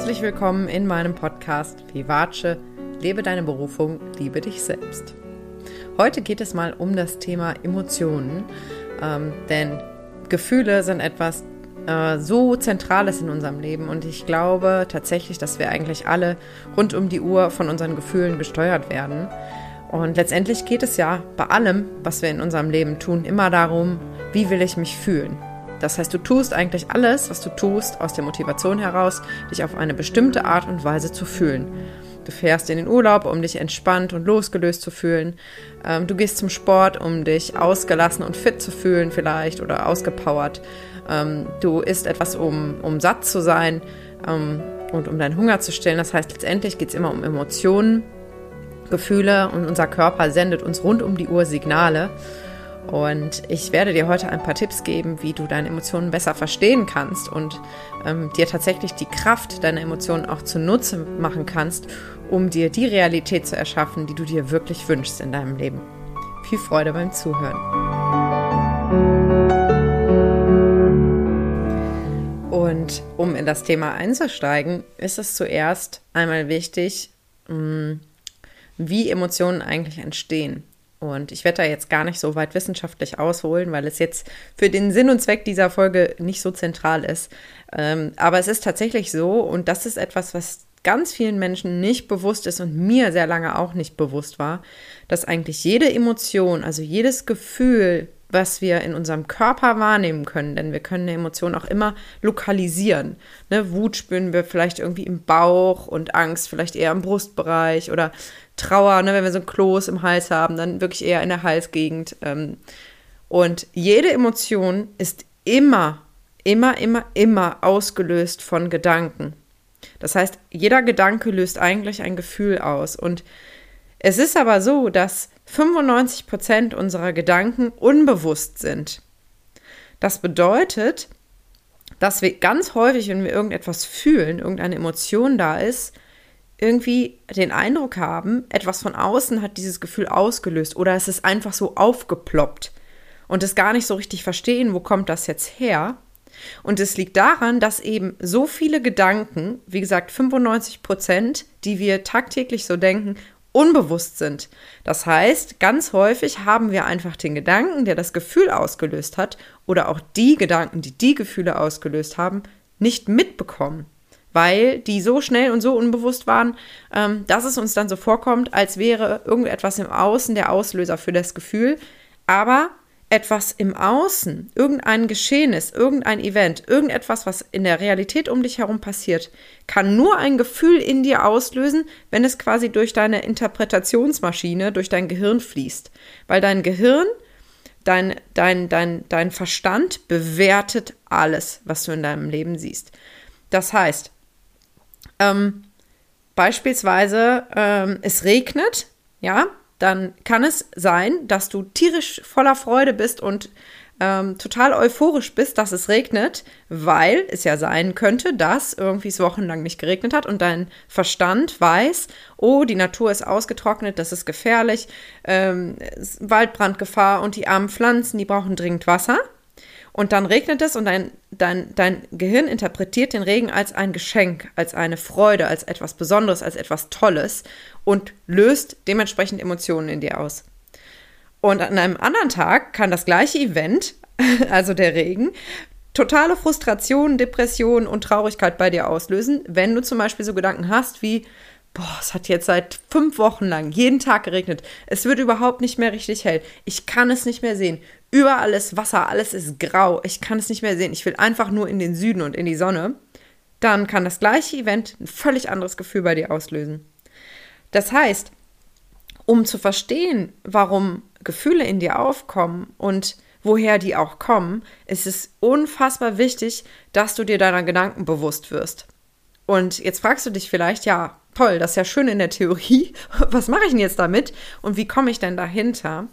Herzlich willkommen in meinem Podcast Vivace, lebe deine Berufung, liebe dich selbst. Heute geht es mal um das Thema Emotionen, ähm, denn Gefühle sind etwas äh, so Zentrales in unserem Leben und ich glaube tatsächlich, dass wir eigentlich alle rund um die Uhr von unseren Gefühlen gesteuert werden. Und letztendlich geht es ja bei allem, was wir in unserem Leben tun, immer darum, wie will ich mich fühlen. Das heißt, du tust eigentlich alles, was du tust, aus der Motivation heraus, dich auf eine bestimmte Art und Weise zu fühlen. Du fährst in den Urlaub, um dich entspannt und losgelöst zu fühlen. Ähm, du gehst zum Sport, um dich ausgelassen und fit zu fühlen vielleicht oder ausgepowert. Ähm, du isst etwas, um, um satt zu sein ähm, und um deinen Hunger zu stillen. Das heißt, letztendlich geht es immer um Emotionen, Gefühle und unser Körper sendet uns rund um die Uhr Signale. Und ich werde dir heute ein paar Tipps geben, wie du deine Emotionen besser verstehen kannst und ähm, dir tatsächlich die Kraft deiner Emotionen auch zunutze machen kannst, um dir die Realität zu erschaffen, die du dir wirklich wünschst in deinem Leben. Viel Freude beim Zuhören. Und um in das Thema einzusteigen, ist es zuerst einmal wichtig, mm, wie Emotionen eigentlich entstehen. Und ich werde da jetzt gar nicht so weit wissenschaftlich ausholen, weil es jetzt für den Sinn und Zweck dieser Folge nicht so zentral ist. Ähm, aber es ist tatsächlich so, und das ist etwas, was ganz vielen Menschen nicht bewusst ist und mir sehr lange auch nicht bewusst war, dass eigentlich jede Emotion, also jedes Gefühl, was wir in unserem Körper wahrnehmen können, denn wir können eine Emotion auch immer lokalisieren. Ne, Wut spüren wir vielleicht irgendwie im Bauch und Angst vielleicht eher im Brustbereich oder Trauer, ne, wenn wir so ein Kloß im Hals haben, dann wirklich eher in der Halsgegend. Ähm. und jede Emotion ist immer, immer, immer, immer ausgelöst von Gedanken. Das heißt, jeder Gedanke löst eigentlich ein Gefühl aus. Und es ist aber so, dass 95 Prozent unserer Gedanken unbewusst sind. Das bedeutet, dass wir ganz häufig, wenn wir irgendetwas fühlen, irgendeine Emotion da ist, irgendwie den Eindruck haben, etwas von außen hat dieses Gefühl ausgelöst oder es ist einfach so aufgeploppt und es gar nicht so richtig verstehen, wo kommt das jetzt her. Und es liegt daran, dass eben so viele Gedanken, wie gesagt 95 Prozent, die wir tagtäglich so denken, unbewusst sind. Das heißt, ganz häufig haben wir einfach den Gedanken, der das Gefühl ausgelöst hat, oder auch die Gedanken, die die Gefühle ausgelöst haben, nicht mitbekommen, weil die so schnell und so unbewusst waren, ähm, dass es uns dann so vorkommt, als wäre irgendetwas im Außen der Auslöser für das Gefühl, aber etwas im Außen, irgendein Geschehnis, irgendein Event, irgendetwas, was in der Realität um dich herum passiert, kann nur ein Gefühl in dir auslösen, wenn es quasi durch deine Interpretationsmaschine, durch dein Gehirn fließt. Weil dein Gehirn, dein, dein, dein, dein Verstand bewertet alles, was du in deinem Leben siehst. Das heißt, ähm, beispielsweise, ähm, es regnet, ja, dann kann es sein, dass du tierisch voller Freude bist und ähm, total euphorisch bist, dass es regnet, weil es ja sein könnte, dass irgendwie es wochenlang nicht geregnet hat und dein Verstand weiß, oh, die Natur ist ausgetrocknet, das ist gefährlich, ähm, Waldbrandgefahr und die armen Pflanzen, die brauchen dringend Wasser. Und dann regnet es und dein, dein, dein Gehirn interpretiert den Regen als ein Geschenk, als eine Freude, als etwas Besonderes, als etwas Tolles und löst dementsprechend Emotionen in dir aus. Und an einem anderen Tag kann das gleiche Event, also der Regen, totale Frustration, Depression und Traurigkeit bei dir auslösen, wenn du zum Beispiel so Gedanken hast wie, boah, es hat jetzt seit fünf Wochen lang jeden Tag geregnet. Es wird überhaupt nicht mehr richtig hell. Ich kann es nicht mehr sehen. Überall ist Wasser, alles ist grau. Ich kann es nicht mehr sehen. Ich will einfach nur in den Süden und in die Sonne. Dann kann das gleiche Event ein völlig anderes Gefühl bei dir auslösen. Das heißt, um zu verstehen, warum Gefühle in dir aufkommen und woher die auch kommen, ist es unfassbar wichtig, dass du dir deiner Gedanken bewusst wirst. Und jetzt fragst du dich vielleicht, ja, toll, das ist ja schön in der Theorie. Was mache ich denn jetzt damit? Und wie komme ich denn dahinter?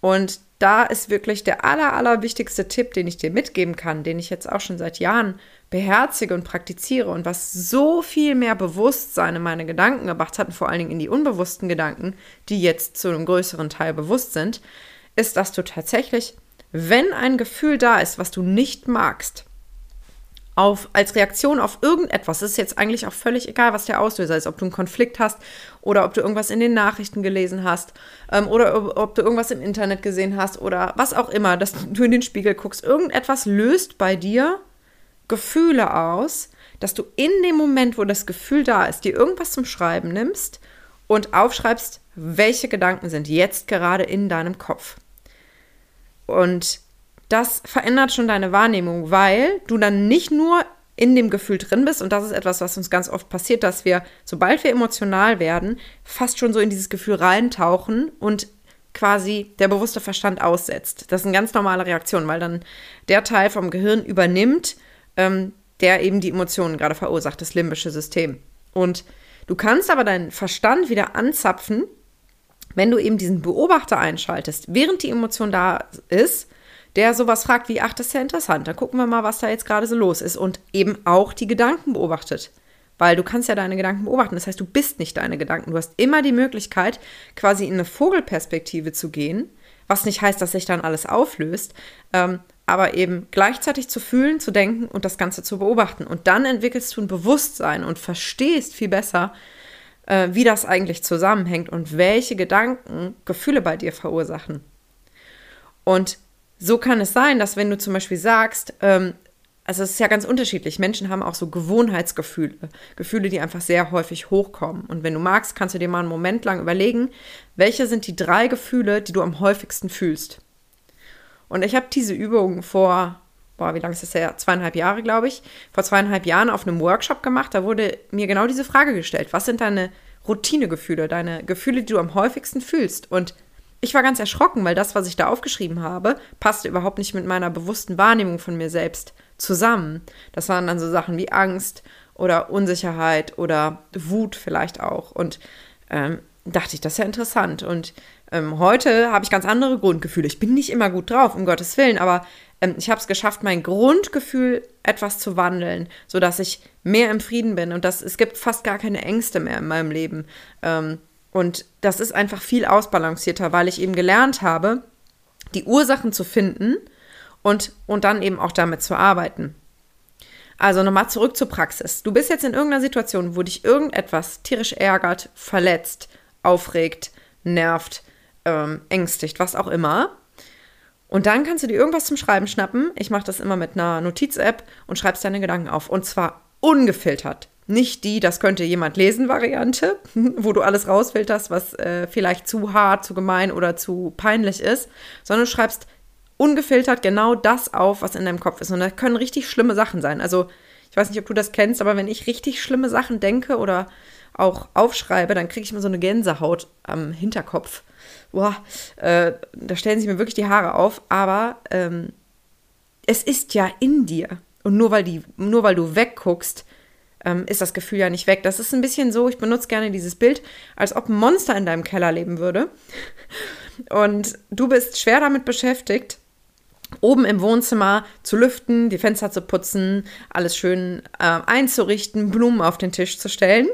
Und da ist wirklich der aller, aller wichtigste Tipp, den ich dir mitgeben kann, den ich jetzt auch schon seit Jahren beherzige und praktiziere und was so viel mehr Bewusstsein in meine Gedanken gebracht hat, und vor allen Dingen in die unbewussten Gedanken, die jetzt zu einem größeren Teil bewusst sind, ist, dass du tatsächlich, wenn ein Gefühl da ist, was du nicht magst, auf, als Reaktion auf irgendetwas. Ist jetzt eigentlich auch völlig egal, was der Auslöser ist, ob du einen Konflikt hast oder ob du irgendwas in den Nachrichten gelesen hast ähm, oder ob, ob, du irgendwas im Internet gesehen hast oder was auch immer, dass du in den Spiegel guckst. Irgendetwas löst bei dir Gefühle aus, dass du in dem Moment, wo das Gefühl da ist, dir irgendwas zum Schreiben nimmst und aufschreibst, welche Gedanken sind jetzt gerade in deinem Kopf. Und das verändert schon deine Wahrnehmung, weil du dann nicht nur in dem Gefühl drin bist. Und das ist etwas, was uns ganz oft passiert, dass wir, sobald wir emotional werden, fast schon so in dieses Gefühl reintauchen und quasi der bewusste Verstand aussetzt. Das ist eine ganz normale Reaktion, weil dann der Teil vom Gehirn übernimmt, ähm, der eben die Emotionen gerade verursacht, das limbische System. Und du kannst aber deinen Verstand wieder anzapfen, wenn du eben diesen Beobachter einschaltest, während die Emotion da ist der sowas fragt wie, ach, das ist ja interessant, dann gucken wir mal, was da jetzt gerade so los ist und eben auch die Gedanken beobachtet. Weil du kannst ja deine Gedanken beobachten. Das heißt, du bist nicht deine Gedanken. Du hast immer die Möglichkeit, quasi in eine Vogelperspektive zu gehen, was nicht heißt, dass sich dann alles auflöst, ähm, aber eben gleichzeitig zu fühlen, zu denken und das Ganze zu beobachten. Und dann entwickelst du ein Bewusstsein und verstehst viel besser, äh, wie das eigentlich zusammenhängt und welche Gedanken Gefühle bei dir verursachen. Und so kann es sein, dass wenn du zum Beispiel sagst, ähm, also es ist ja ganz unterschiedlich. Menschen haben auch so Gewohnheitsgefühle, Gefühle, die einfach sehr häufig hochkommen. Und wenn du magst, kannst du dir mal einen Moment lang überlegen, welche sind die drei Gefühle, die du am häufigsten fühlst. Und ich habe diese Übung vor, boah, wie lange ist das her? Zweieinhalb Jahre, glaube ich, vor zweieinhalb Jahren auf einem Workshop gemacht. Da wurde mir genau diese Frage gestellt. Was sind deine Routinegefühle, deine Gefühle, die du am häufigsten fühlst? Und ich war ganz erschrocken, weil das, was ich da aufgeschrieben habe, passte überhaupt nicht mit meiner bewussten Wahrnehmung von mir selbst zusammen. Das waren dann so Sachen wie Angst oder Unsicherheit oder Wut vielleicht auch. Und ähm, dachte ich, das ist ja interessant. Und ähm, heute habe ich ganz andere Grundgefühle. Ich bin nicht immer gut drauf, um Gottes Willen, aber ähm, ich habe es geschafft, mein Grundgefühl etwas zu wandeln, sodass ich mehr im Frieden bin und dass es gibt fast gar keine Ängste mehr in meinem Leben. Ähm, und das ist einfach viel ausbalancierter, weil ich eben gelernt habe, die Ursachen zu finden und, und dann eben auch damit zu arbeiten. Also nochmal zurück zur Praxis. Du bist jetzt in irgendeiner Situation, wo dich irgendetwas tierisch ärgert, verletzt, aufregt, nervt, ähm, ängstigt, was auch immer. Und dann kannst du dir irgendwas zum Schreiben schnappen. Ich mache das immer mit einer Notiz-App und schreibst deine Gedanken auf. Und zwar ungefiltert. Nicht die, das könnte jemand lesen Variante, wo du alles rausfilterst, was äh, vielleicht zu hart, zu gemein oder zu peinlich ist, sondern du schreibst ungefiltert genau das auf, was in deinem Kopf ist. Und da können richtig schlimme Sachen sein. Also, ich weiß nicht, ob du das kennst, aber wenn ich richtig schlimme Sachen denke oder auch aufschreibe, dann kriege ich immer so eine Gänsehaut am Hinterkopf. Boah, äh, da stellen sich mir wirklich die Haare auf. Aber ähm, es ist ja in dir. Und nur weil, die, nur weil du wegguckst, ähm, ist das Gefühl ja nicht weg. Das ist ein bisschen so, ich benutze gerne dieses Bild, als ob ein Monster in deinem Keller leben würde. Und du bist schwer damit beschäftigt, oben im Wohnzimmer zu lüften, die Fenster zu putzen, alles schön äh, einzurichten, Blumen auf den Tisch zu stellen.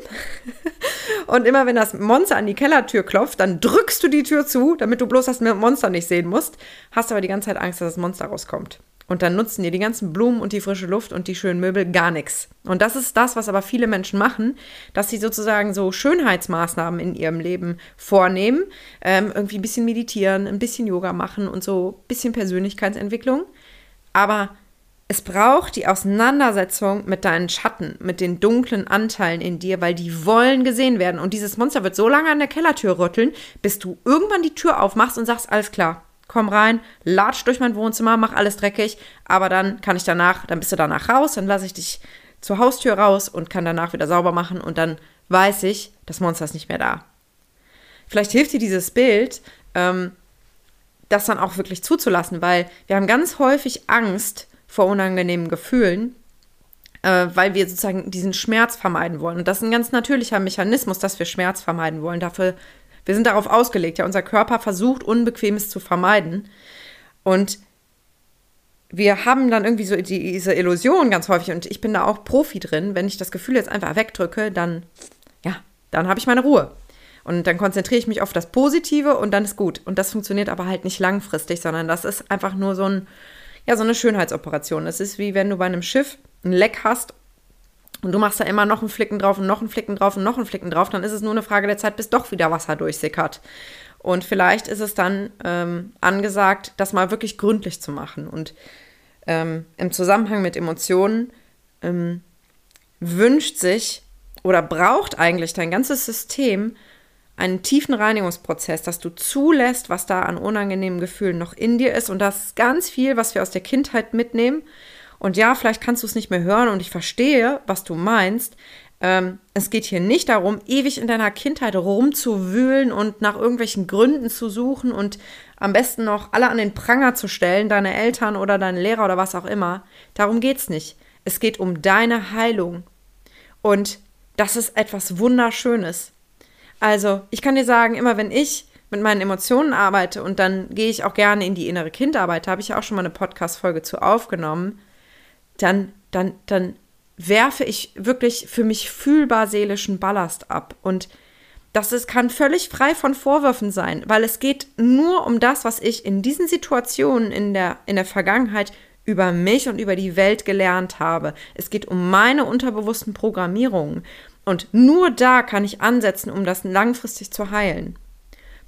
Und immer wenn das Monster an die Kellertür klopft, dann drückst du die Tür zu, damit du bloß das Monster nicht sehen musst, hast aber die ganze Zeit Angst, dass das Monster rauskommt. Und dann nutzen dir die ganzen Blumen und die frische Luft und die schönen Möbel gar nichts. Und das ist das, was aber viele Menschen machen, dass sie sozusagen so Schönheitsmaßnahmen in ihrem Leben vornehmen, ähm, irgendwie ein bisschen meditieren, ein bisschen Yoga machen und so ein bisschen Persönlichkeitsentwicklung. Aber es braucht die Auseinandersetzung mit deinen Schatten, mit den dunklen Anteilen in dir, weil die wollen gesehen werden. Und dieses Monster wird so lange an der Kellertür rütteln, bis du irgendwann die Tür aufmachst und sagst, alles klar, komm rein, latsch durch mein Wohnzimmer, mach alles dreckig, aber dann kann ich danach, dann bist du danach raus, dann lasse ich dich zur Haustür raus und kann danach wieder sauber machen und dann weiß ich, das Monster ist nicht mehr da. Vielleicht hilft dir dieses Bild, ähm, das dann auch wirklich zuzulassen, weil wir haben ganz häufig Angst vor unangenehmen Gefühlen, äh, weil wir sozusagen diesen Schmerz vermeiden wollen. Und das ist ein ganz natürlicher Mechanismus, dass wir Schmerz vermeiden wollen. Dafür wir sind darauf ausgelegt, ja, unser Körper versucht, Unbequemes zu vermeiden. Und wir haben dann irgendwie so diese Illusion ganz häufig, und ich bin da auch Profi drin, wenn ich das Gefühl jetzt einfach wegdrücke, dann, ja, dann habe ich meine Ruhe. Und dann konzentriere ich mich auf das Positive und dann ist gut. Und das funktioniert aber halt nicht langfristig, sondern das ist einfach nur so, ein, ja, so eine Schönheitsoperation. Das ist wie wenn du bei einem Schiff ein Leck hast und du machst da immer noch einen Flicken drauf und noch einen Flicken drauf und noch einen Flicken drauf, dann ist es nur eine Frage der Zeit, bis doch wieder Wasser durchsickert. Und vielleicht ist es dann ähm, angesagt, das mal wirklich gründlich zu machen. Und ähm, im Zusammenhang mit Emotionen ähm, wünscht sich oder braucht eigentlich dein ganzes System einen tiefen Reinigungsprozess, dass du zulässt, was da an unangenehmen Gefühlen noch in dir ist. Und das ist ganz viel, was wir aus der Kindheit mitnehmen und ja, vielleicht kannst du es nicht mehr hören und ich verstehe, was du meinst. Ähm, es geht hier nicht darum, ewig in deiner Kindheit rumzuwühlen und nach irgendwelchen Gründen zu suchen und am besten noch alle an den Pranger zu stellen, deine Eltern oder deine Lehrer oder was auch immer. Darum geht es nicht. Es geht um deine Heilung. Und das ist etwas Wunderschönes. Also, ich kann dir sagen, immer wenn ich mit meinen Emotionen arbeite und dann gehe ich auch gerne in die innere Kindarbeit, da habe ich ja auch schon mal eine Podcast-Folge zu aufgenommen dann, dann, dann werfe ich wirklich für mich fühlbar seelischen Ballast ab. Und das ist, kann völlig frei von Vorwürfen sein, weil es geht nur um das, was ich in diesen Situationen in der, in der Vergangenheit über mich und über die Welt gelernt habe. Es geht um meine unterbewussten Programmierungen. Und nur da kann ich ansetzen, um das langfristig zu heilen.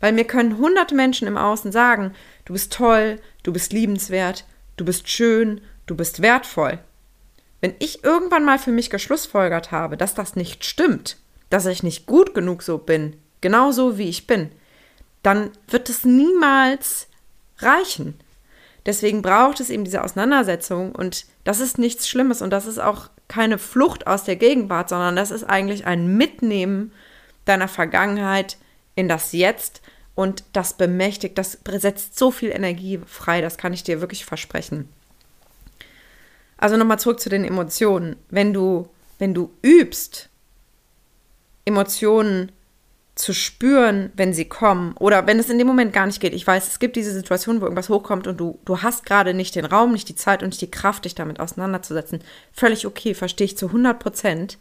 Weil mir können hunderte Menschen im Außen sagen, du bist toll, du bist liebenswert, du bist schön, du bist wertvoll. Wenn ich irgendwann mal für mich geschlussfolgert habe, dass das nicht stimmt, dass ich nicht gut genug so bin, genauso wie ich bin, dann wird es niemals reichen. Deswegen braucht es eben diese Auseinandersetzung und das ist nichts Schlimmes und das ist auch keine Flucht aus der Gegenwart, sondern das ist eigentlich ein Mitnehmen deiner Vergangenheit in das Jetzt und das bemächtigt, das setzt so viel Energie frei, das kann ich dir wirklich versprechen. Also nochmal zurück zu den Emotionen. Wenn du, wenn du übst, Emotionen zu spüren, wenn sie kommen oder wenn es in dem Moment gar nicht geht. Ich weiß, es gibt diese Situation, wo irgendwas hochkommt und du, du hast gerade nicht den Raum, nicht die Zeit und nicht die Kraft, dich damit auseinanderzusetzen. Völlig okay, verstehe ich zu 100 Prozent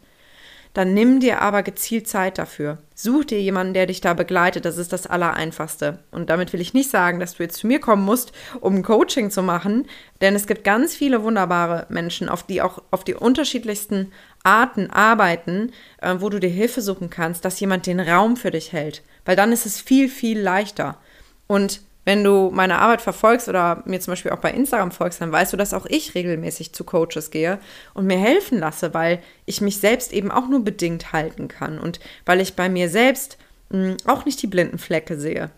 dann nimm dir aber gezielt Zeit dafür. Such dir jemanden, der dich da begleitet. Das ist das Allereinfachste. Und damit will ich nicht sagen, dass du jetzt zu mir kommen musst, um Coaching zu machen, denn es gibt ganz viele wunderbare Menschen, auf die auch auf die unterschiedlichsten Arten arbeiten, äh, wo du dir Hilfe suchen kannst, dass jemand den Raum für dich hält. Weil dann ist es viel, viel leichter. Und wenn du meine Arbeit verfolgst oder mir zum Beispiel auch bei Instagram folgst, dann weißt du, dass auch ich regelmäßig zu Coaches gehe und mir helfen lasse, weil ich mich selbst eben auch nur bedingt halten kann und weil ich bei mir selbst mh, hm, auch nicht die blinden Flecke sehe.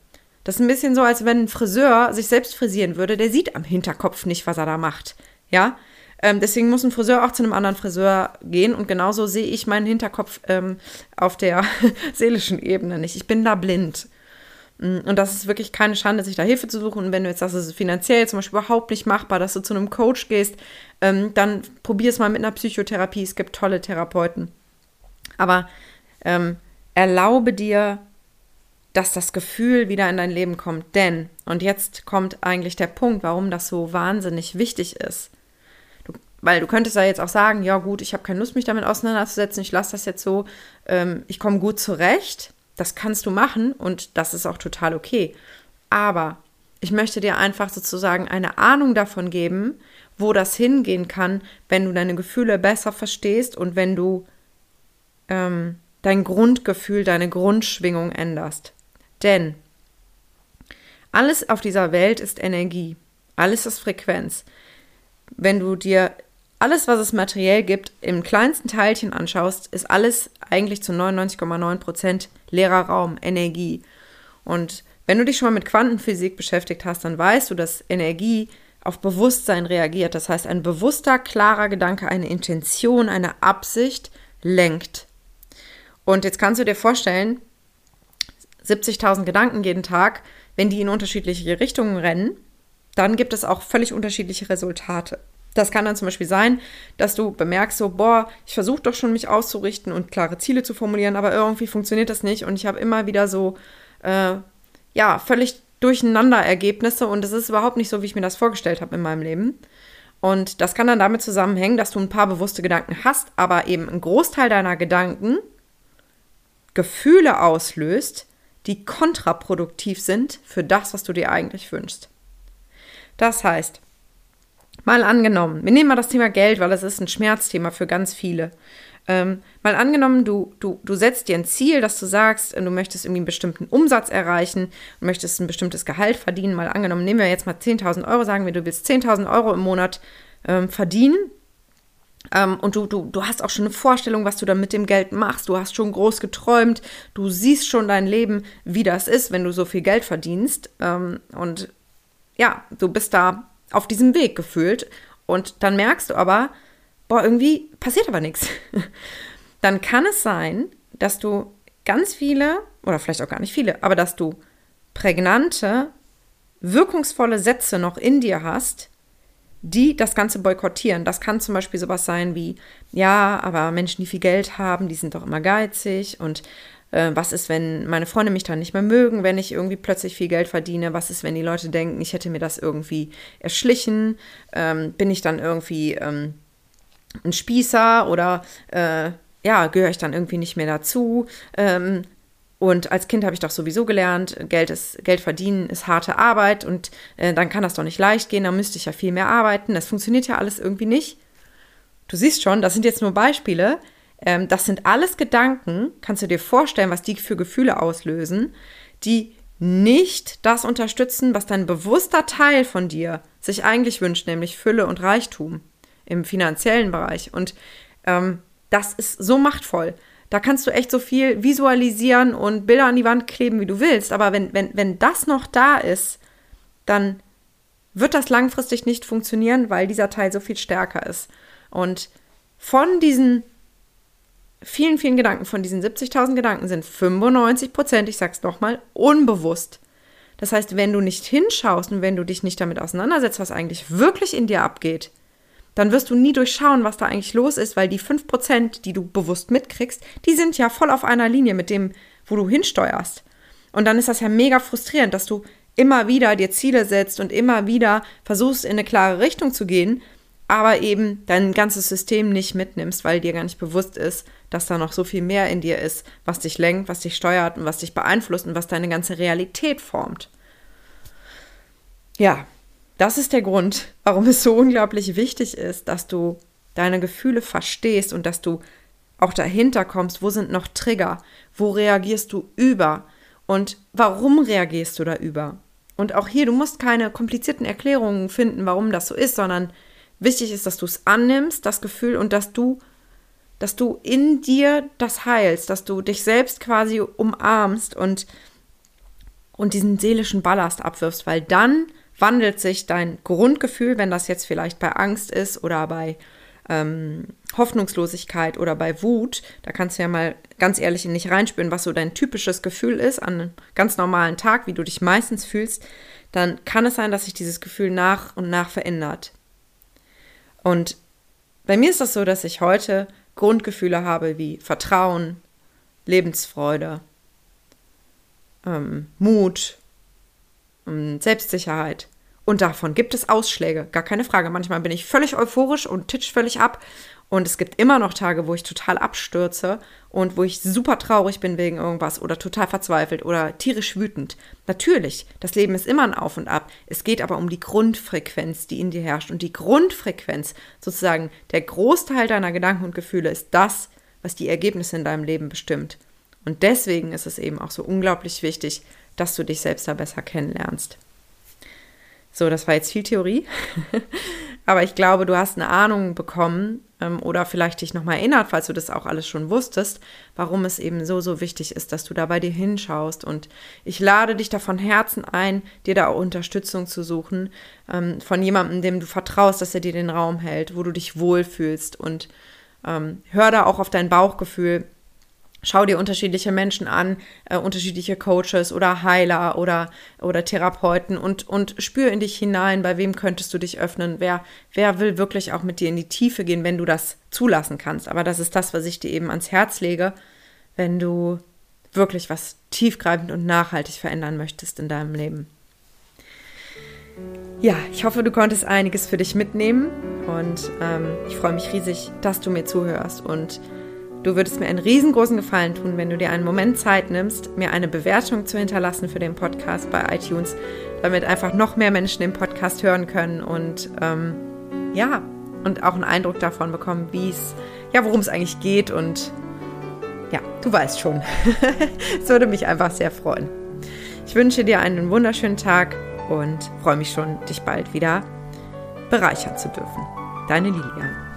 Das ist ein bisschen so, als wenn ein Friseur sich selbst frisieren würde, der sieht am Hinterkopf nicht, was er da macht. Ja, ähm, deswegen muss ein Friseur auch zu einem anderen Friseur gehen und genauso sehe ich meinen Hinterkopf ähm, auf der seelischen Ebene nicht. Ich bin da blind. Mm, und das ist wirklich keine Schande, sich da Hilfe zu suchen. Und wenn du jetzt sagst, es ist finanziell zum Beispiel überhaupt nicht machbar, dass du zu einem Coach gehst, ähm, dann probier es mal mit einer Psychotherapie. Es gibt tolle Therapeuten. Aber ähm, erlaube dir, dass das Gefühl wieder in dein Leben kommt. Denn, und jetzt kommt eigentlich der Punkt, warum das so wahnsinnig wichtig ist. Du, weil du könntest ja jetzt auch sagen, ja gut, ich habe keine Lust, mich damit auseinanderzusetzen, ich lasse das jetzt so, ähm, ich komme gut zurecht. Das kannst du machen und das ist auch total okay. Aber ich möchte dir einfach sozusagen eine Ahnung davon geben, wo das hingehen kann, wenn du deine Gefühle besser verstehst und wenn du ähm, dein Grundgefühl, deine Grundschwingung änderst. Denn alles auf dieser Welt ist Energie, alles ist Frequenz. Wenn du dir alles, was es materiell gibt, im kleinsten Teilchen anschaust, ist alles eigentlich zu 99,9 Prozent leerer Raum, Energie. Und wenn du dich schon mal mit Quantenphysik beschäftigt hast, dann weißt du, dass Energie auf Bewusstsein reagiert. Das heißt, ein bewusster, klarer Gedanke, eine Intention, eine Absicht lenkt. Und jetzt kannst du dir vorstellen, 70.000 Gedanken jeden Tag, wenn die in unterschiedliche Richtungen rennen, dann gibt es auch völlig unterschiedliche Resultate. Das kann dann zum Beispiel sein, dass du bemerkst, so, boah, ich versuche doch schon, mich auszurichten und klare Ziele zu formulieren, aber irgendwie funktioniert das nicht und ich habe immer wieder so, äh, ja, völlig durcheinander Ergebnisse und es ist überhaupt nicht so, wie ich mir das vorgestellt habe in meinem Leben. Und das kann dann damit zusammenhängen, dass du ein paar bewusste Gedanken hast, aber eben ein Großteil deiner Gedanken Gefühle auslöst, die kontraproduktiv sind für das, was du dir eigentlich wünschst. Das heißt, Mal angenommen, wir nehmen mal das Thema Geld, weil das ist ein Schmerzthema für ganz viele. Ähm, mal angenommen, du, du, du setzt dir ein Ziel, dass du sagst, du möchtest irgendwie einen bestimmten Umsatz erreichen, du möchtest ein bestimmtes Gehalt verdienen. Mal angenommen, nehmen wir jetzt mal 10.000 Euro, sagen wir, du willst 10.000 Euro im Monat ähm, verdienen. Ähm, und du, du, du hast auch schon eine Vorstellung, was du dann mit dem Geld machst. Du hast schon groß geträumt. Du siehst schon dein Leben, wie das ist, wenn du so viel Geld verdienst. Ähm, und ja, du bist da auf diesem Weg gefühlt. Und dann merkst du aber, boah, irgendwie passiert aber nichts. Dann kann es sein, dass du ganz viele, oder vielleicht auch gar nicht viele, aber dass du prägnante, wirkungsvolle Sätze noch in dir hast, die das Ganze boykottieren. Das kann zum Beispiel sowas sein wie, ja, aber Menschen, die viel Geld haben, die sind doch immer geizig und äh, was ist, wenn meine Freunde mich dann nicht mehr mögen, wenn ich irgendwie plötzlich viel Geld verdiene? Was ist, wenn die Leute denken, ich hätte mir das irgendwie erschlichen? Ähm, bin ich dann irgendwie ähm, ein Spießer oder äh, ja, gehöre ich dann irgendwie nicht mehr dazu? Ähm, und als Kind habe ich doch sowieso gelernt, Geld ist, Geld verdienen ist harte Arbeit und äh, dann kann das doch nicht leicht gehen, dann müsste ich ja viel mehr arbeiten. Das funktioniert ja alles irgendwie nicht. Du siehst schon, das sind jetzt nur Beispiele. Ähm, das sind alles Gedanken, kannst du dir vorstellen, was die für Gefühle auslösen, die nicht das unterstützen, was dein bewusster Teil von dir sich eigentlich wünscht, nämlich Fülle und Reichtum im finanziellen Bereich. Und ähm, das ist so machtvoll. Da kannst du echt so viel visualisieren und Bilder an die Wand kleben, wie du willst. Aber wenn, wenn, wenn das noch da ist, dann wird das langfristig nicht funktionieren, weil dieser Teil so viel stärker ist. Und von diesen vielen, vielen Gedanken, von diesen 70.000 Gedanken sind 95 Prozent, ich sag's nochmal, unbewusst. Das heißt, wenn du nicht hinschaust und wenn du dich nicht damit auseinandersetzt, was eigentlich wirklich in dir abgeht, dann wirst du nie durchschauen, was da eigentlich los ist, weil die 5%, die du bewusst mitkriegst, die sind ja voll auf einer Linie mit dem, wo du hinsteuerst. Und dann ist das ja mega frustrierend, dass du immer wieder dir Ziele setzt und immer wieder versuchst, in eine klare Richtung zu gehen, aber eben dein ganzes System nicht mitnimmst, weil dir gar nicht bewusst ist, dass da noch so viel mehr in dir ist, was dich lenkt, was dich steuert und was dich beeinflusst und was deine ganze Realität formt. Ja, das ist der Grund, warum es so unglaublich wichtig ist, dass du deine Gefühle verstehst und dass du auch dahinter kommst, wo sind noch Trigger, wo reagierst du über und warum reagierst du da über. Und auch hier, du musst keine komplizierten Erklärungen finden, warum das so ist, sondern wichtig ist, dass du es annimmst, das Gefühl, und dass du, dass du in dir das heilst, dass du dich selbst quasi umarmst und, und diesen seelischen Ballast abwirfst, weil dann wandelt sich dein Grundgefühl, wenn das jetzt vielleicht bei Angst ist oder bei ähm, Hoffnungslosigkeit oder bei Wut, da kannst du ja mal ganz ehrlich in dich reinspüren, was so dein typisches Gefühl ist an einem ganz normalen Tag, wie du dich meistens fühlst, dann kann es sein, dass sich dieses Gefühl nach und nach verändert. Und bei mir ist das so, dass ich heute Grundgefühle habe wie Vertrauen, Lebensfreude, ähm, Mut, Selbstsicherheit. Und davon gibt es Ausschläge, gar keine Frage. Manchmal bin ich völlig euphorisch und titsch völlig ab. Und es gibt immer noch Tage, wo ich total abstürze und wo ich super traurig bin wegen irgendwas oder total verzweifelt oder tierisch wütend. Natürlich, das Leben ist immer ein Auf und Ab. Es geht aber um die Grundfrequenz, die in dir herrscht. Und die Grundfrequenz, sozusagen der Großteil deiner Gedanken und Gefühle, ist das, was die Ergebnisse in deinem Leben bestimmt. Und deswegen ist es eben auch so unglaublich wichtig, dass du dich selbst da besser kennenlernst. So, das war jetzt viel Theorie, aber ich glaube, du hast eine Ahnung bekommen oder vielleicht dich nochmal erinnert, falls du das auch alles schon wusstest, warum es eben so, so wichtig ist, dass du da bei dir hinschaust. Und ich lade dich da von Herzen ein, dir da auch Unterstützung zu suchen, ähm, von jemandem, dem du vertraust, dass er dir den Raum hält, wo du dich wohlfühlst und ähm, hör da auch auf dein Bauchgefühl, Schau dir unterschiedliche Menschen an, äh, unterschiedliche Coaches oder Heiler oder, oder Therapeuten und, und spür in dich hinein, bei wem könntest du dich öffnen, wer, wer will wirklich auch mit dir in die Tiefe gehen, wenn du das zulassen kannst. Aber das ist das, was ich dir eben ans Herz lege, wenn du wirklich was tiefgreifend und nachhaltig verändern möchtest in deinem Leben. Ja, ich hoffe, du konntest einiges für dich mitnehmen und ähm, ich freue mich riesig, dass du mir zuhörst und Du würdest mir einen riesengroßen Gefallen tun, wenn du dir einen Moment Zeit nimmst, mir eine Bewertung zu hinterlassen für den Podcast bei iTunes, damit einfach noch mehr Menschen den Podcast hören können und ähm, ja, und auch einen Eindruck davon bekommen, wie es, ja, worum es eigentlich geht und ja, du weißt schon. Es würde mich einfach sehr freuen. Ich wünsche dir einen wunderschönen Tag und freue mich schon, dich bald wieder bereichern zu dürfen. Deine Lilia.